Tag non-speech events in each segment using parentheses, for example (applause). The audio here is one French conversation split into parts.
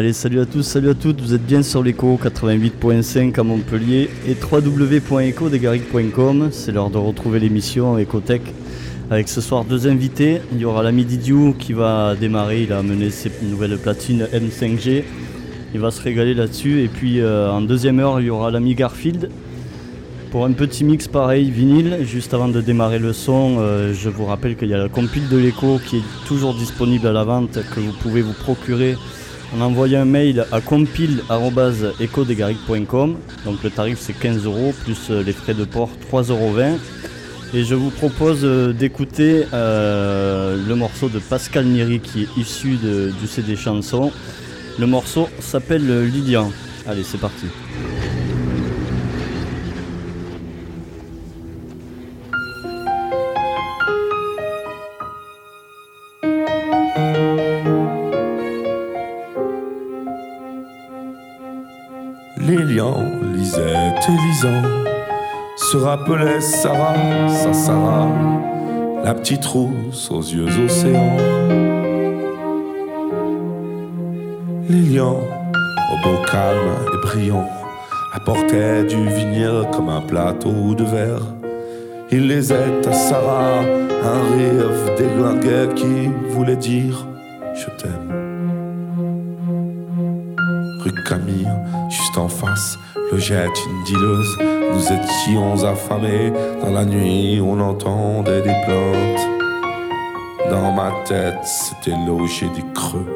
Allez, salut à tous, salut à toutes, vous êtes bien sur l'écho 88.5 à Montpellier et www.ecodegaric.com. C'est l'heure de retrouver l'émission Ecotech avec ce soir deux invités. Il y aura l'ami Didiou qui va démarrer, il a amené ses nouvelles platines M5G. Il va se régaler là-dessus. Et puis euh, en deuxième heure, il y aura l'ami Garfield pour un petit mix pareil, vinyle. Juste avant de démarrer le son, euh, je vous rappelle qu'il y a la compile de l'écho qui est toujours disponible à la vente, que vous pouvez vous procurer en envoyant un mail à compile.ecodegaric.com. Donc le tarif c'est 15 euros plus euh, les frais de port 3,20 euros. Et je vous propose euh, d'écouter euh, le morceau de Pascal Niri qui est issu du CD chanson. Le morceau s'appelle Lilian. Allez, c'est parti. Sarah, sa Sarah, la petite rousse aux yeux océans. Lilian, au beau calme et brillant, apportait du vinyle comme un plateau de verre. Il les aide à Sarah, un rêve déglingué qui voulait dire je t'aime. Rue Camille, juste en face, logette une dealeuse. Nous étions affamés. Dans la nuit, on entendait des plaintes. Dans ma tête, c'était logé des creux.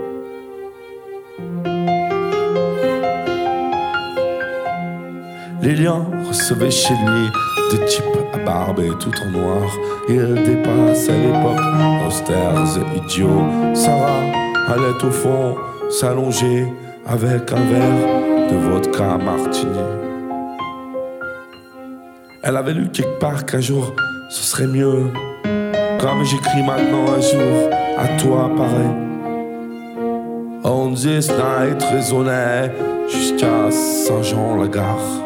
Lilian recevait chez lui des types à barbe et tout en noir. Il dépassait l'époque, austères et idiots. Sarah allait au fond s'allonger avec un verre de vodka martini. Elle avait lu quelque part qu'un jour ce serait mieux. Comme j'écris maintenant un jour, à toi pareil. On this night résonnait jusqu'à Saint-Jean-la-Gare.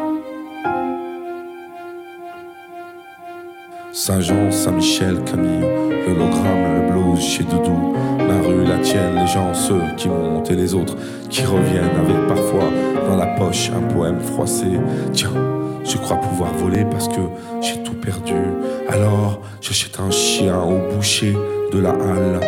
Saint-Jean, Saint-Michel, Camille, l'hologramme, le chez Doudou, la rue, la tienne, les gens, ceux qui montent et les autres qui reviennent avec parfois dans la poche un poème froissé. Tiens, je crois pouvoir voler parce que j'ai tout perdu. Alors, j'achète un chien au boucher de la halle.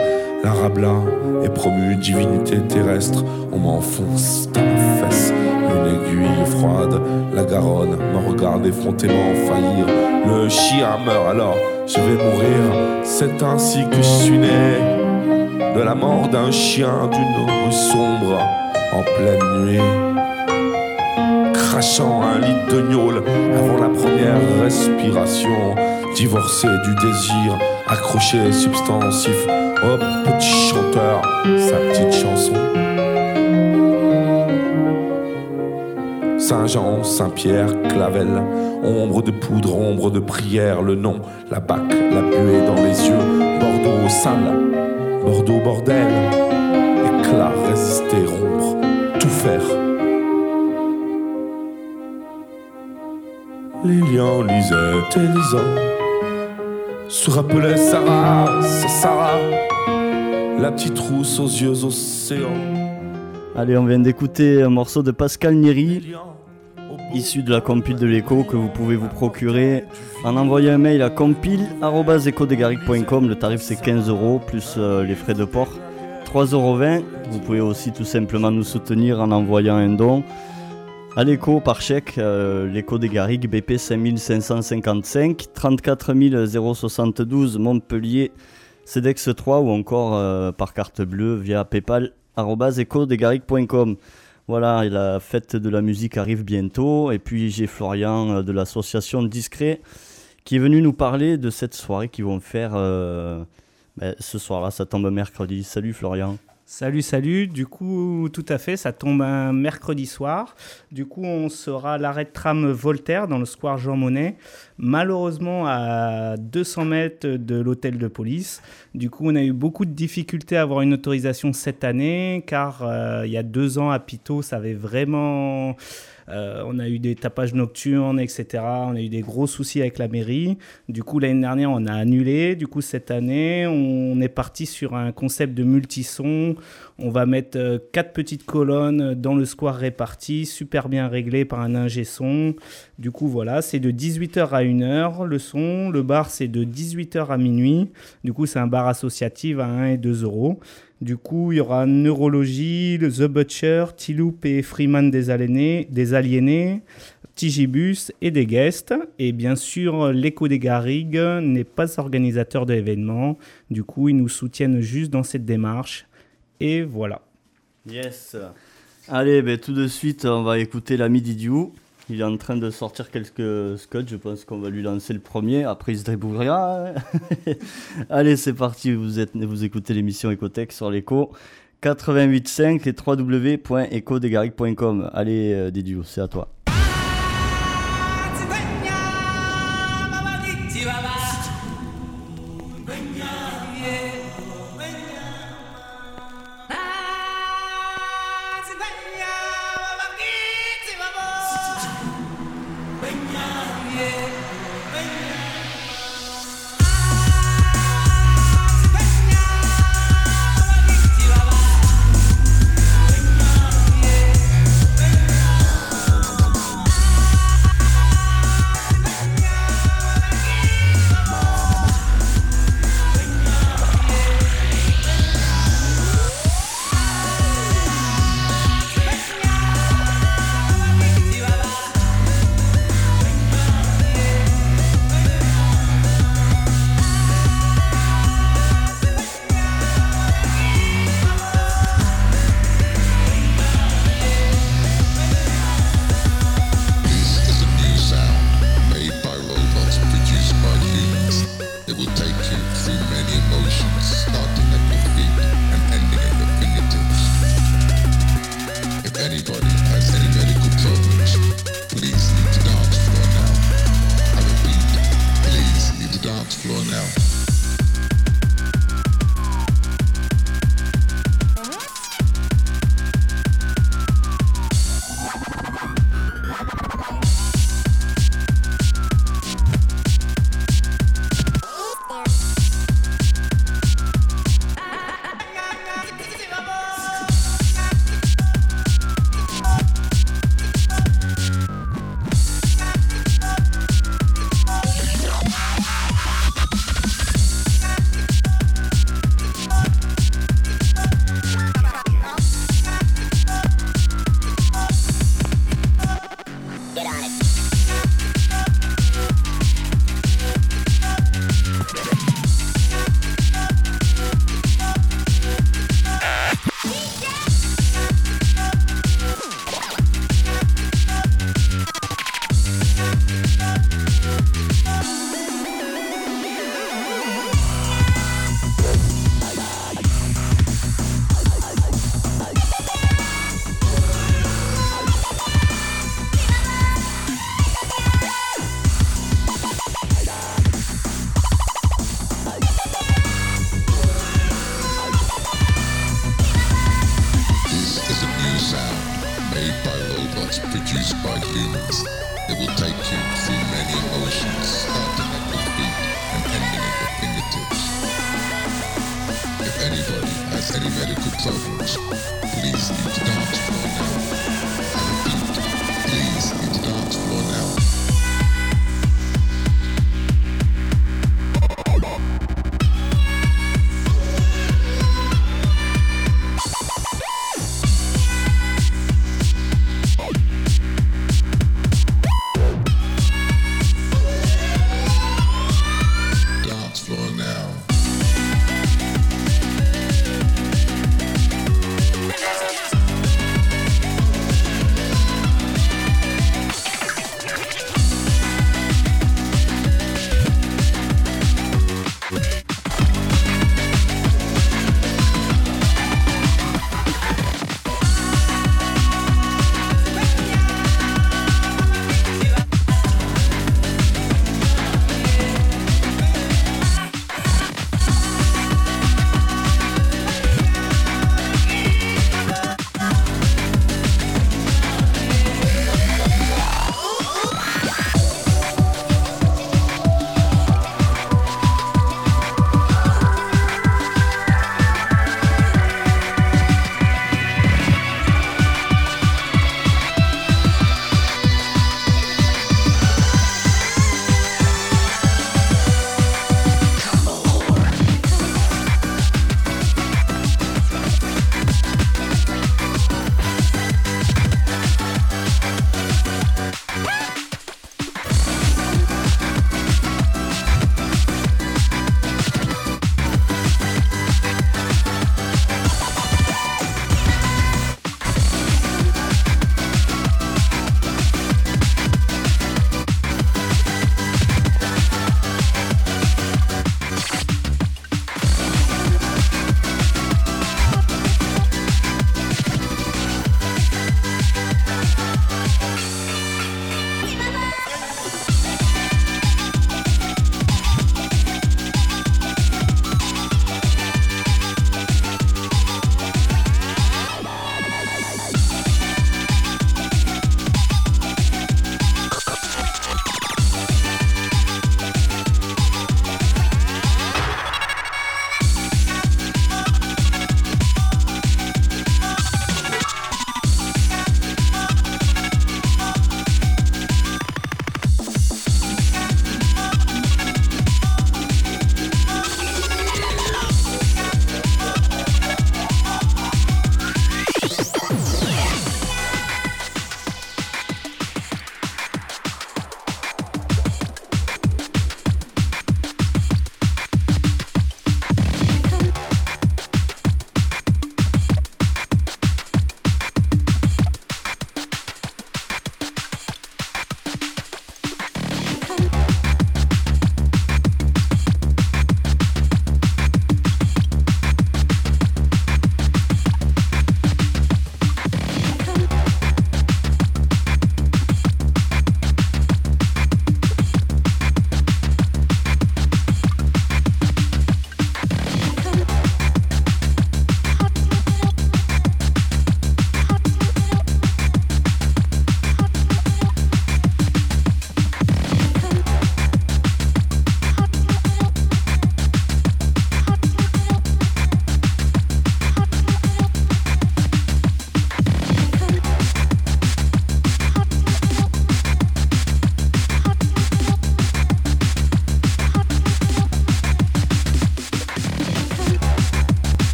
L'arabla est promu divinité terrestre. On m'enfonce dans la fesse une aiguille froide. La Garonne me regarde effrontément faillir. Le chien meurt alors, je vais mourir. C'est ainsi que je suis né. De la mort d'un chien d'une rue sombre en pleine nuit. Crachant un litre de gnôle avant la première respiration. Divorcé du désir, accroché substantif. Oh petit chanteur, sa petite chanson. Saint-Jean, Saint-Pierre, Clavel, ombre de poudre, ombre de prière, le nom, la bac, la buée dans les yeux, Bordeaux sale, Bordeaux bordel, éclat, résister, rompre, tout faire. Lilian, Lisette et Lisan se rappelaient Sarah, c'est Sarah, la petite rousse aux yeux océans. Allez, on vient d'écouter un morceau de Pascal Neri, issu de la compile de l'écho que vous pouvez vous procurer en envoyant un mail à compile.ecodegaric.com. Le tarif c'est 15 euros plus euh, les frais de port 3,20 euros. Vous pouvez aussi tout simplement nous soutenir en envoyant un don à l'écho par chèque, euh, l'écho des Garrigues, BP 5555, 34 072 Montpellier, CEDEX 3 ou encore euh, par carte bleue via PayPal Voilà, la fête de la musique arrive bientôt. Et puis j'ai Florian euh, de l'association Discret qui est venu nous parler de cette soirée qu'ils vont faire euh, ben, ce soir-là. Ça tombe mercredi. Salut Florian. Salut, salut. Du coup, tout à fait, ça tombe un mercredi soir. Du coup, on sera à l'arrêt de tram Voltaire dans le square Jean Monnet, malheureusement à 200 mètres de l'hôtel de police. Du coup, on a eu beaucoup de difficultés à avoir une autorisation cette année, car euh, il y a deux ans à Pito, ça avait vraiment Euh, on a eu des tapages nocturnes, etc. On a eu des gros soucis avec la mairie. Du coup, l'année dernière, on a annulé. Du coup, cette année, on est parti sur un concept de multison. On va mettre euh, quatre petites colonnes dans le square réparti, super bien réglé par un ingé son. Du coup, voilà, c'est de 18h à 1h le son. Le bar, c'est de 18h à minuit. Du coup, c'est un bar associatif à 1 et 2 euros. Du coup, il y aura Neurologie, The Butcher, Tiloup et Freeman des Aliénés, des aliénés Tigibus et des guests. Et bien sûr, l'Écho des Garrigues n'est pas organisateur de l'événement. Du coup, ils nous soutiennent juste dans cette démarche. Et voilà. Yes. Allez, ben, tout de suite, on va écouter l'ami Didiou. Il est en train de sortir quelques scuds. Je pense qu'on va lui lancer le premier. Après, il se débrouillera. (laughs) Allez, c'est parti. Vous, êtes, vous écoutez l'émission Ecotech sur l'écho. 88.5 et www.ecodegaric.com. Allez, euh, Didiou, c'est à toi.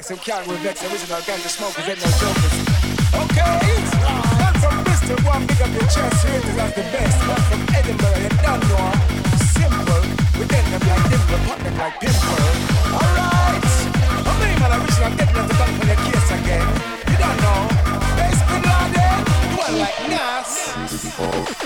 Flex and count with vex. Original ganja smokers ain't no jokers. Okay, I'm from Bristol, one big up your chest. Is as the best. One from Edinburgh, don't know. Simple, we get them like dimple, pop like pimple. Alright, I'm mean, man, original getting at the back for your case again. You don't know. Base Bin Laden, well like Nas.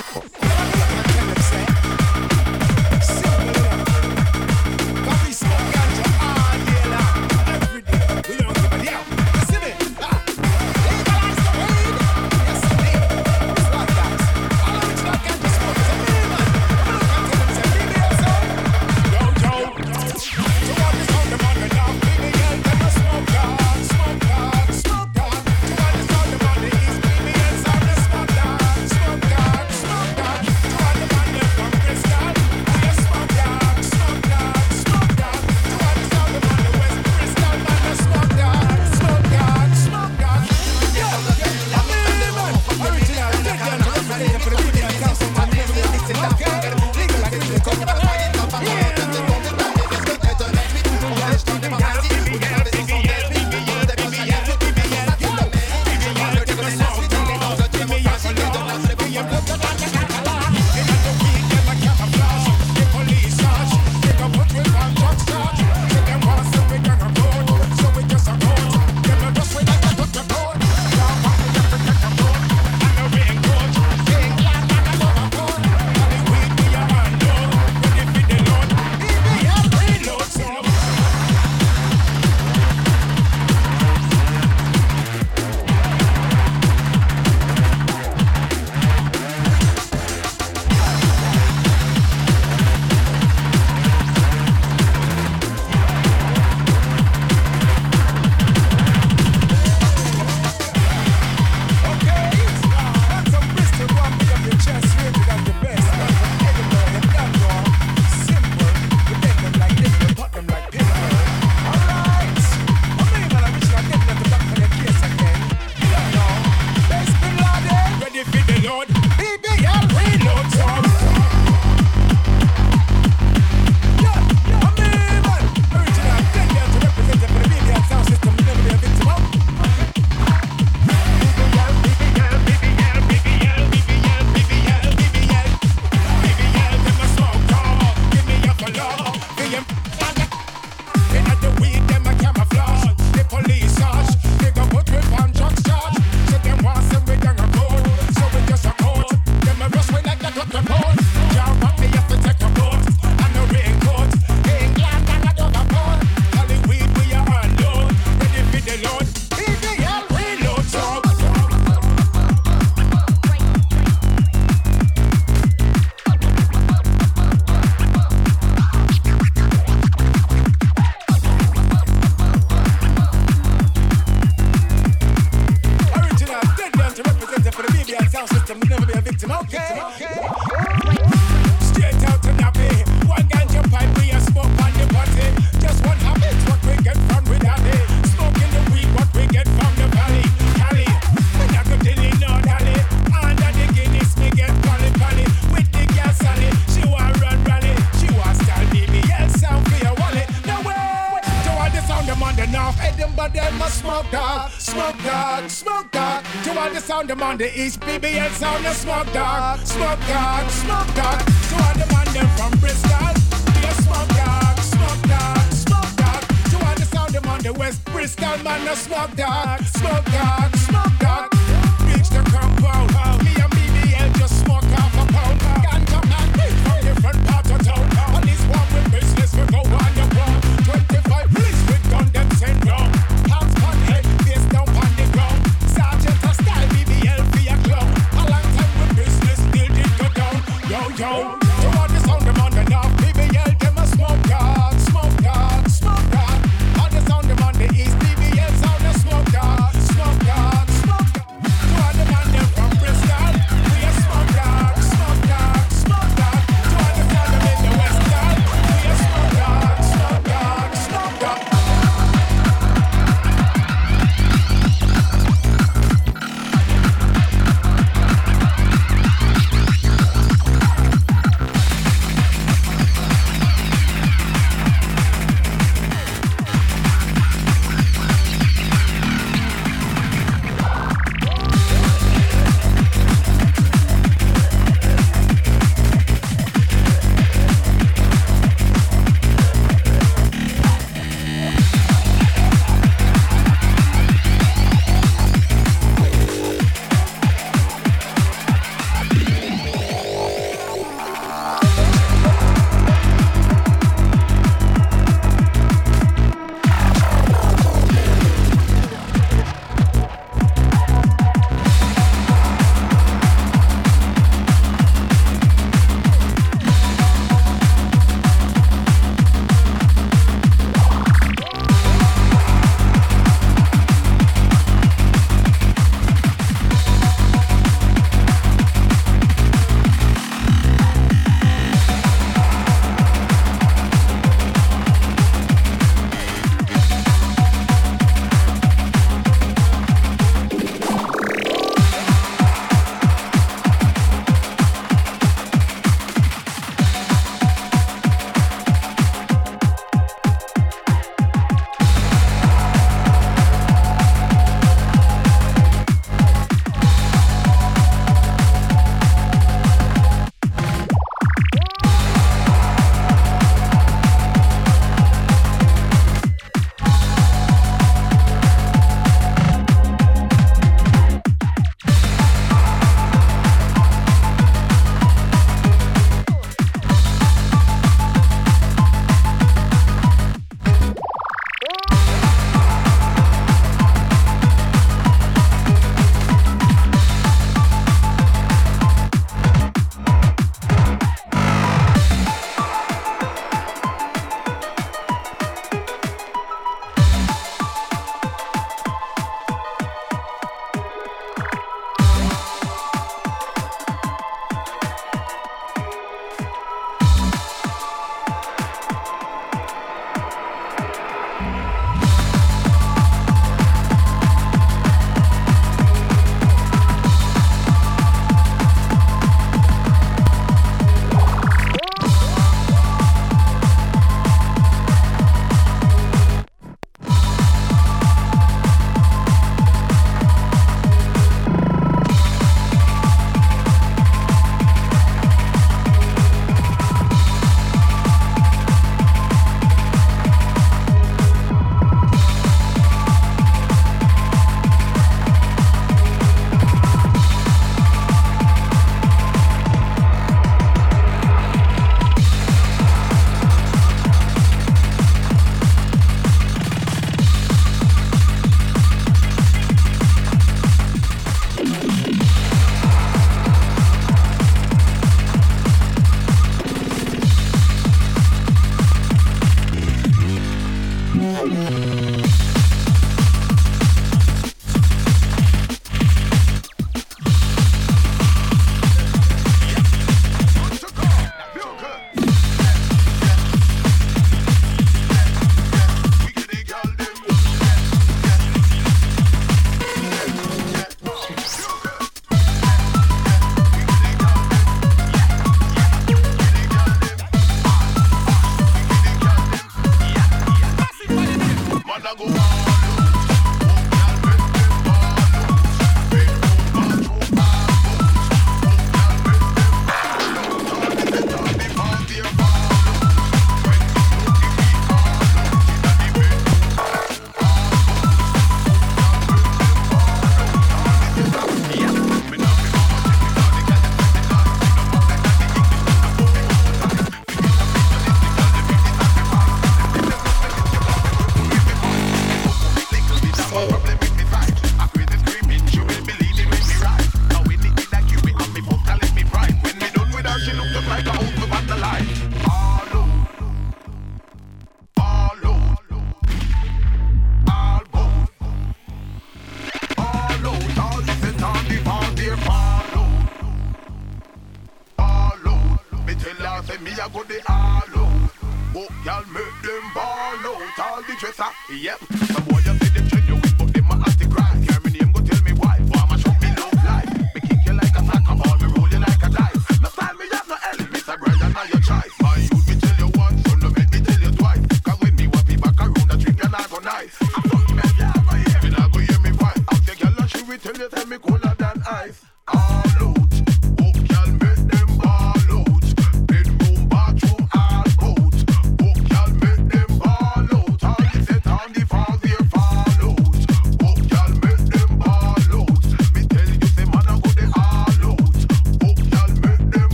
them on the east. BBS on the smoke dog, smoke dog,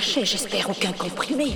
j'espère aucun comprimé.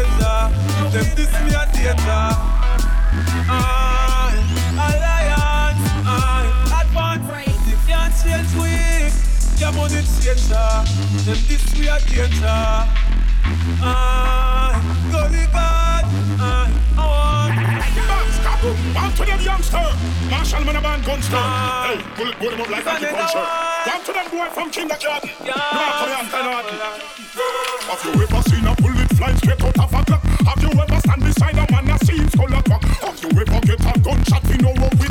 danger. Them this me a danger. I, alliance, I, advance. You can't change we. Your money changer. Them this me a danger. I, go to God. I, I want. Stop them. Bump to them youngster. Marshall man a band gunster. Hey, bullet go them up like a puncher. Bump to them boy from King of Garden. Yeah. Come on. Come on. Penarden. Have you ever seen a flying straight out of a clock. Have you ever stand beside a man that seems full? Have you ever get a gunshot? We know what we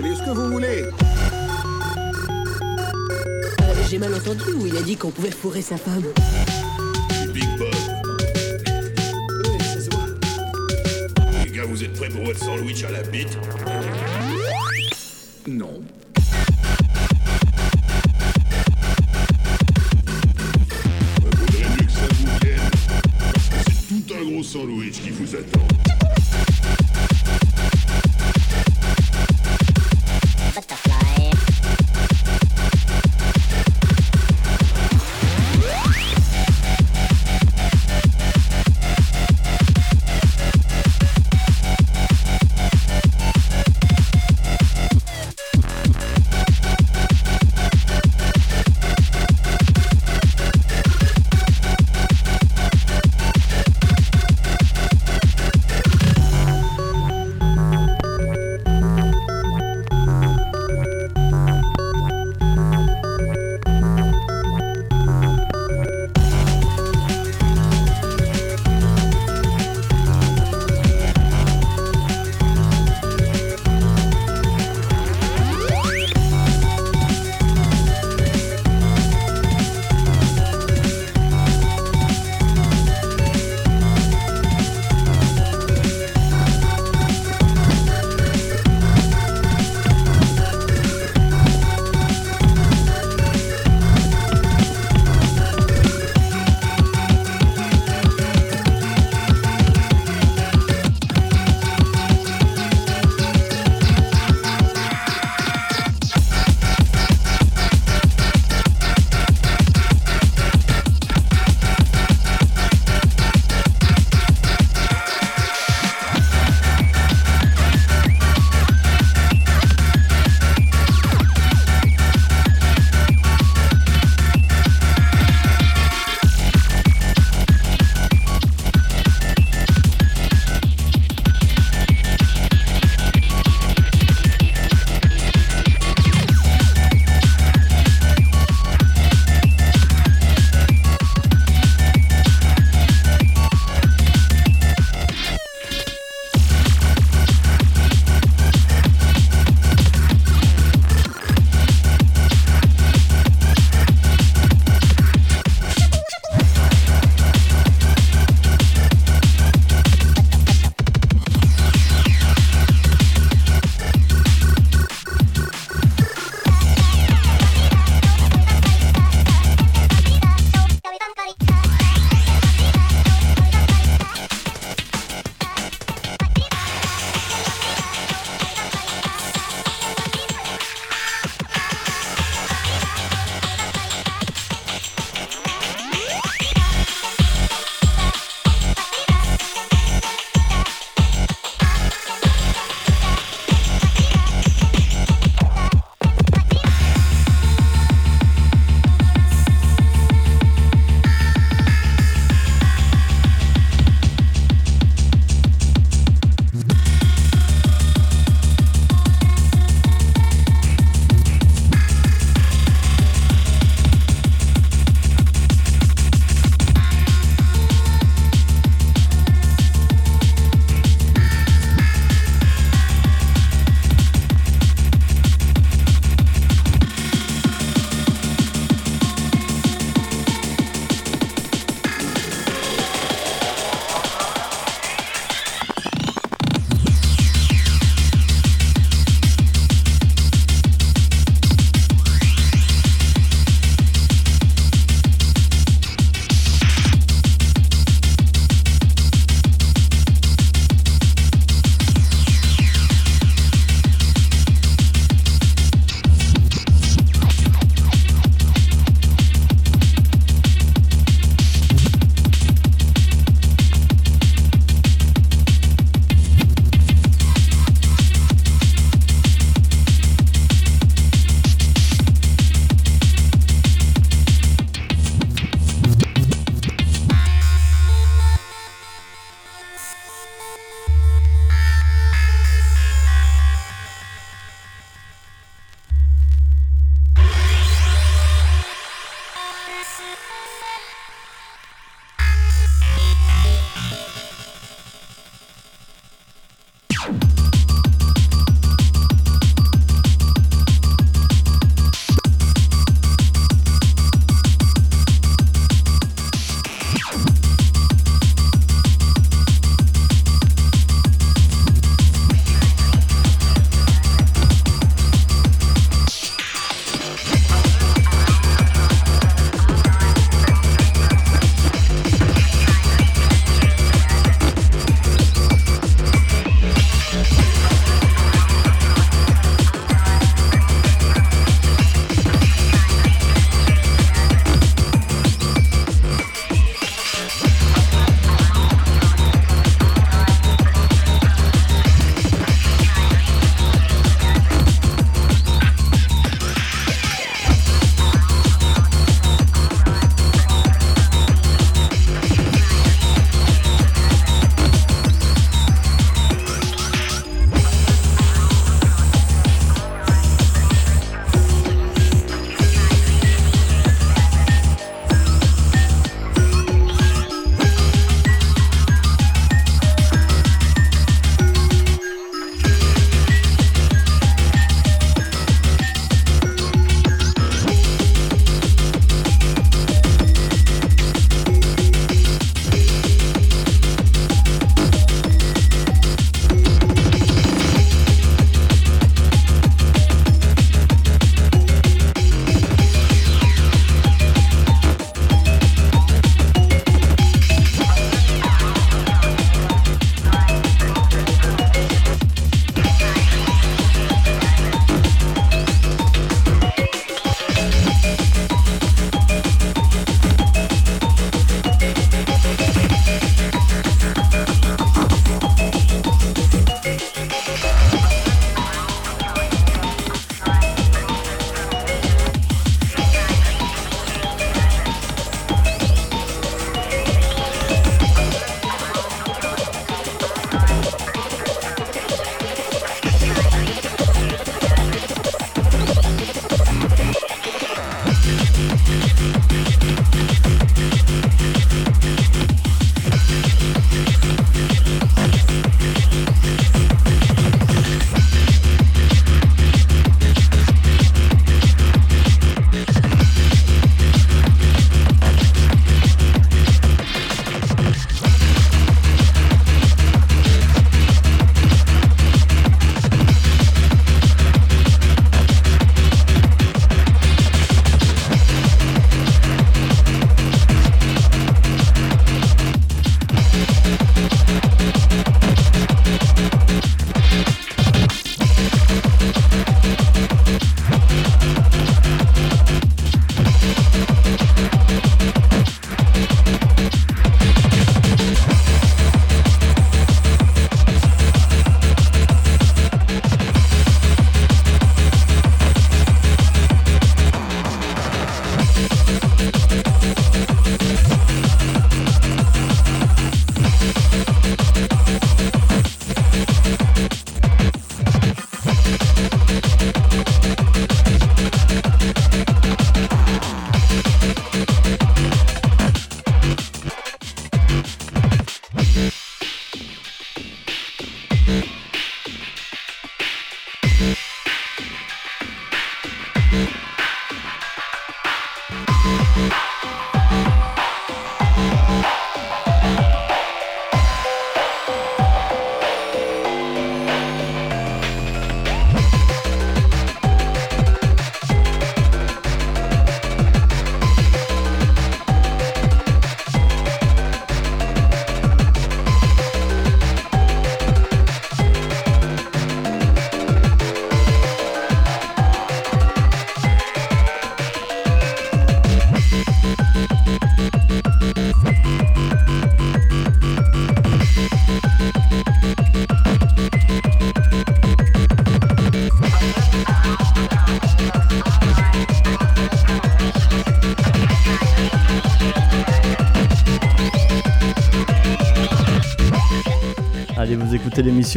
télé, ce que vous voulez. Euh, j'ai mal entendu où il a dit qu'on pouvait fourrer sa femme.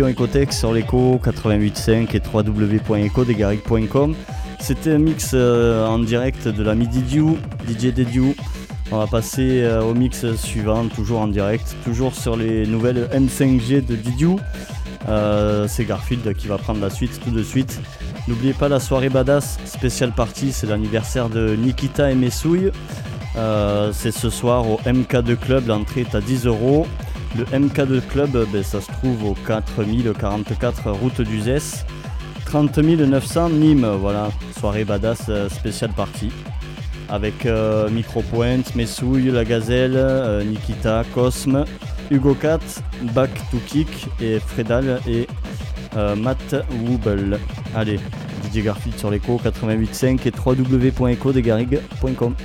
Ecotech sur l'écho 88.5 et www.ecodegaric.com. C'était un mix euh, en direct de la Midi Dew, DJ. On va passer euh, au mix suivant, toujours en direct, toujours sur les nouvelles M5G de Didiou. Euh, c'est Garfield qui va prendre la suite tout de suite. N'oubliez pas la soirée badass, spéciale partie, c'est l'anniversaire de Nikita et Messouille. C'est ce soir au MK2 Club, l'entrée est à 10 euros. Le MK2 Club, ben, ça se trouve au 4044 route du Zès. 30 900 Nîmes, voilà, soirée badass euh, spéciale partie. Avec euh, Micropoint, Messouille, La Gazelle, euh, Nikita, Cosme, Hugo Cat, Back to Kick et Fredal et euh, Matt Wubel. Allez, DJ Garfield sur l'écho 88.5 et www.echodesgarrigues.com.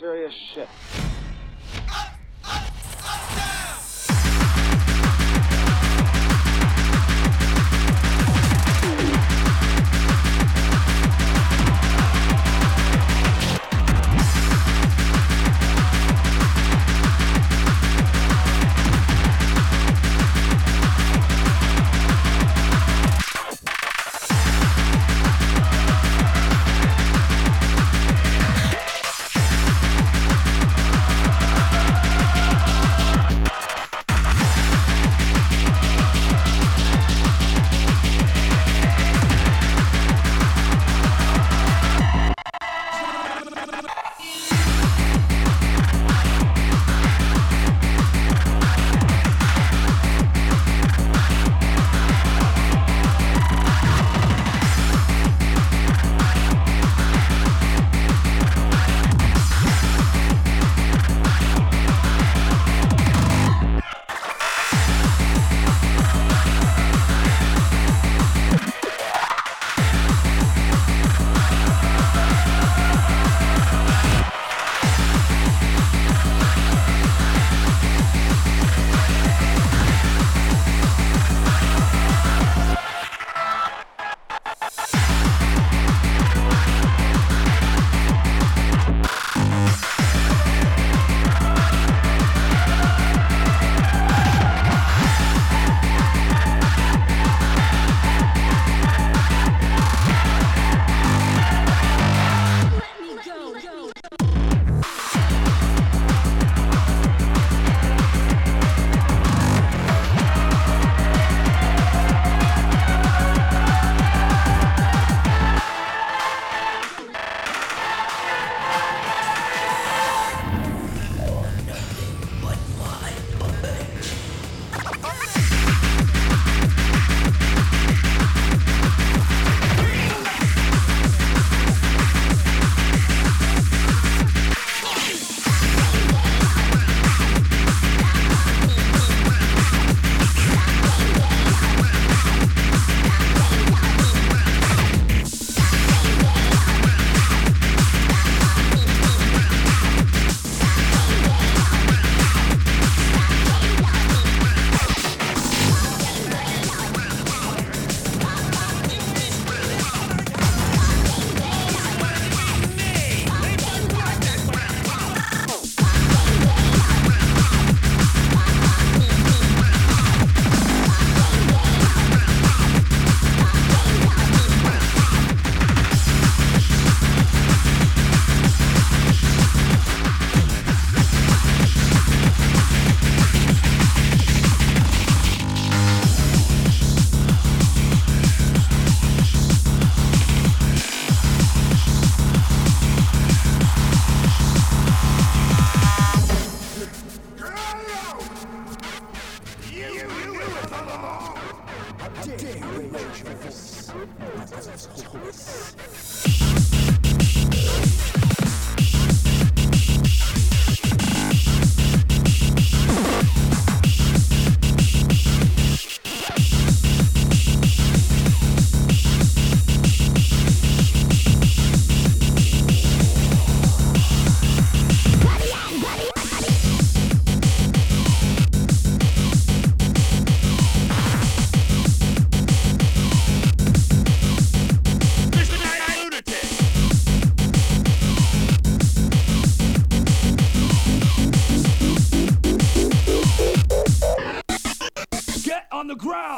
serious shit. The ground!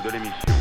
De l'émission.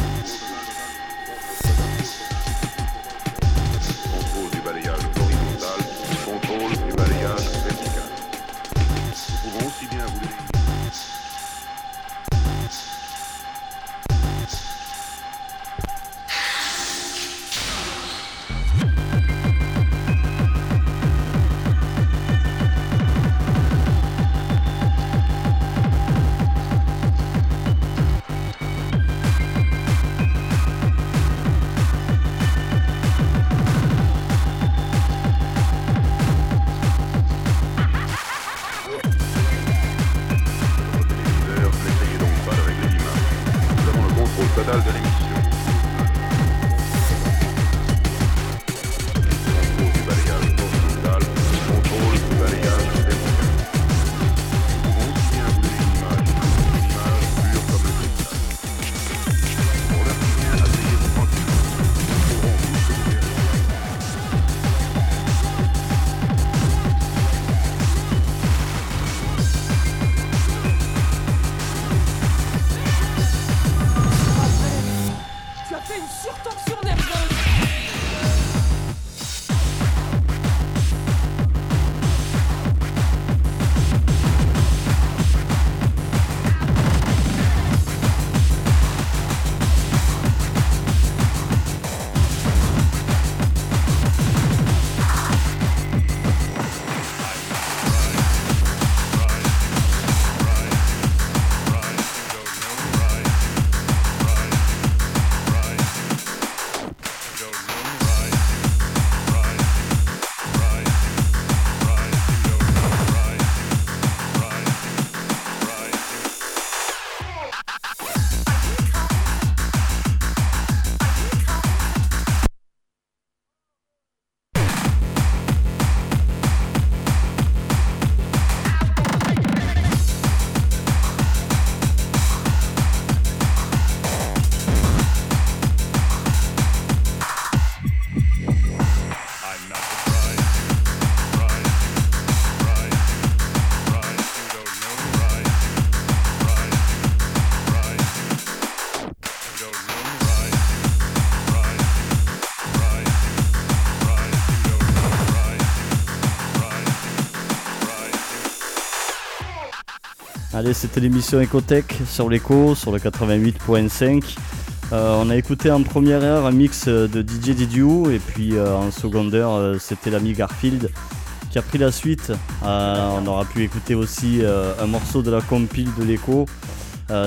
Allez, c'était l'émission Ecotech sur l'écho, sur le 88.5. Euh, on a écouté en première heure un mix de DJ Didiou et puis euh, en seconde heure euh, c'était l'ami Garfield qui a pris la suite. On aura pu écouter aussi un morceau de la compile de l'écho.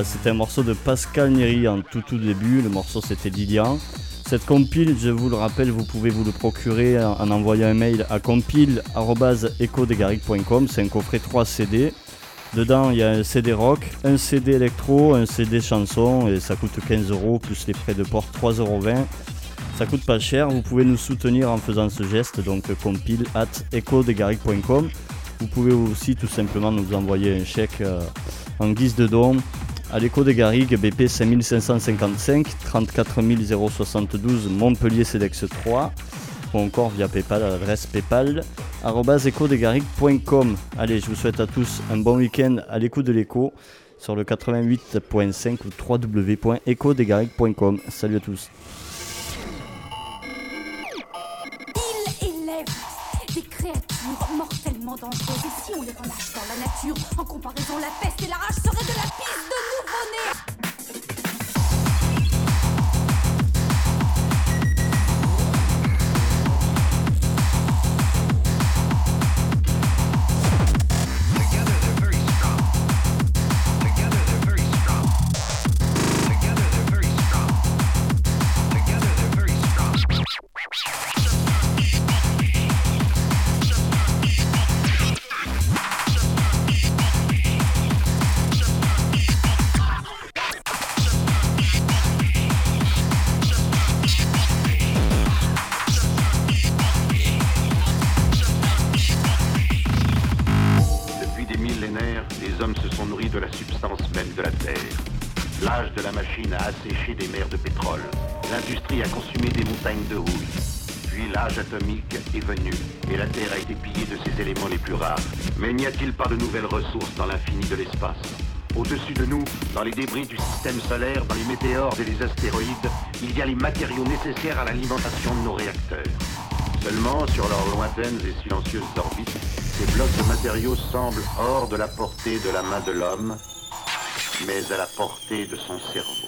C'était un morceau de Pascal Neri en tout tout début, le morceau c'était Lilian. Cette compile, je vous le rappelle, vous pouvez vous le procurer en, en envoyant un mail à compile.ecodegaric.com, c'est un coffret 3 CD. Dedans, il y a un CD rock, un CD électro, un CD chanson et ça coûte 15 euros plus les frais de port 3,20 euros. Ça coûte pas cher, vous pouvez nous soutenir en faisant ce geste, donc compile at ecodegaric.com. Vous pouvez aussi tout simplement nous envoyer un chèque euh, en guise de don à l'écho des Garrigues, BP 5555 34 072 Montpellier CEDEX 3 ou encore via PayPal à l'adresse paypal arobase ecodesgarrigues.com. Allez, je vous souhaite à tous un bon week-end à l'écoute de l'écho sur le 88.5 ou www.ecodesgarrigues.com. Salut à tous. Il élève des créatures mortellement dangereuses. Et si on les relâche dans la nature, en comparaison, la peste et la rage seraient de la pisse de nouveau-nés. Dans les débris du système solaire, dans les météores et les astéroïdes, il y a les matériaux nécessaires à l'alimentation de nos réacteurs. Seulement, sur leurs lointaines et silencieuses orbites, ces blocs de matériaux semblent hors de la portée de la main de l'homme, mais à la portée de son cerveau.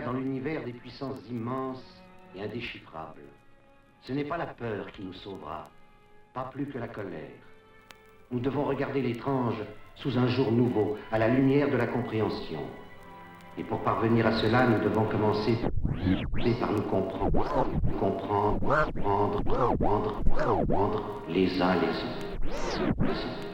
Dans l'univers des puissances immenses et indéchiffrables. Ce n'est pas la peur qui nous sauvera, pas plus que la colère. Nous devons regarder l'étrange sous un jour nouveau, à la lumière de la compréhension. Et pour parvenir à cela, nous devons commencer par nous comprendre, comprendre, comprendre, comprendre, les uns. Les autres.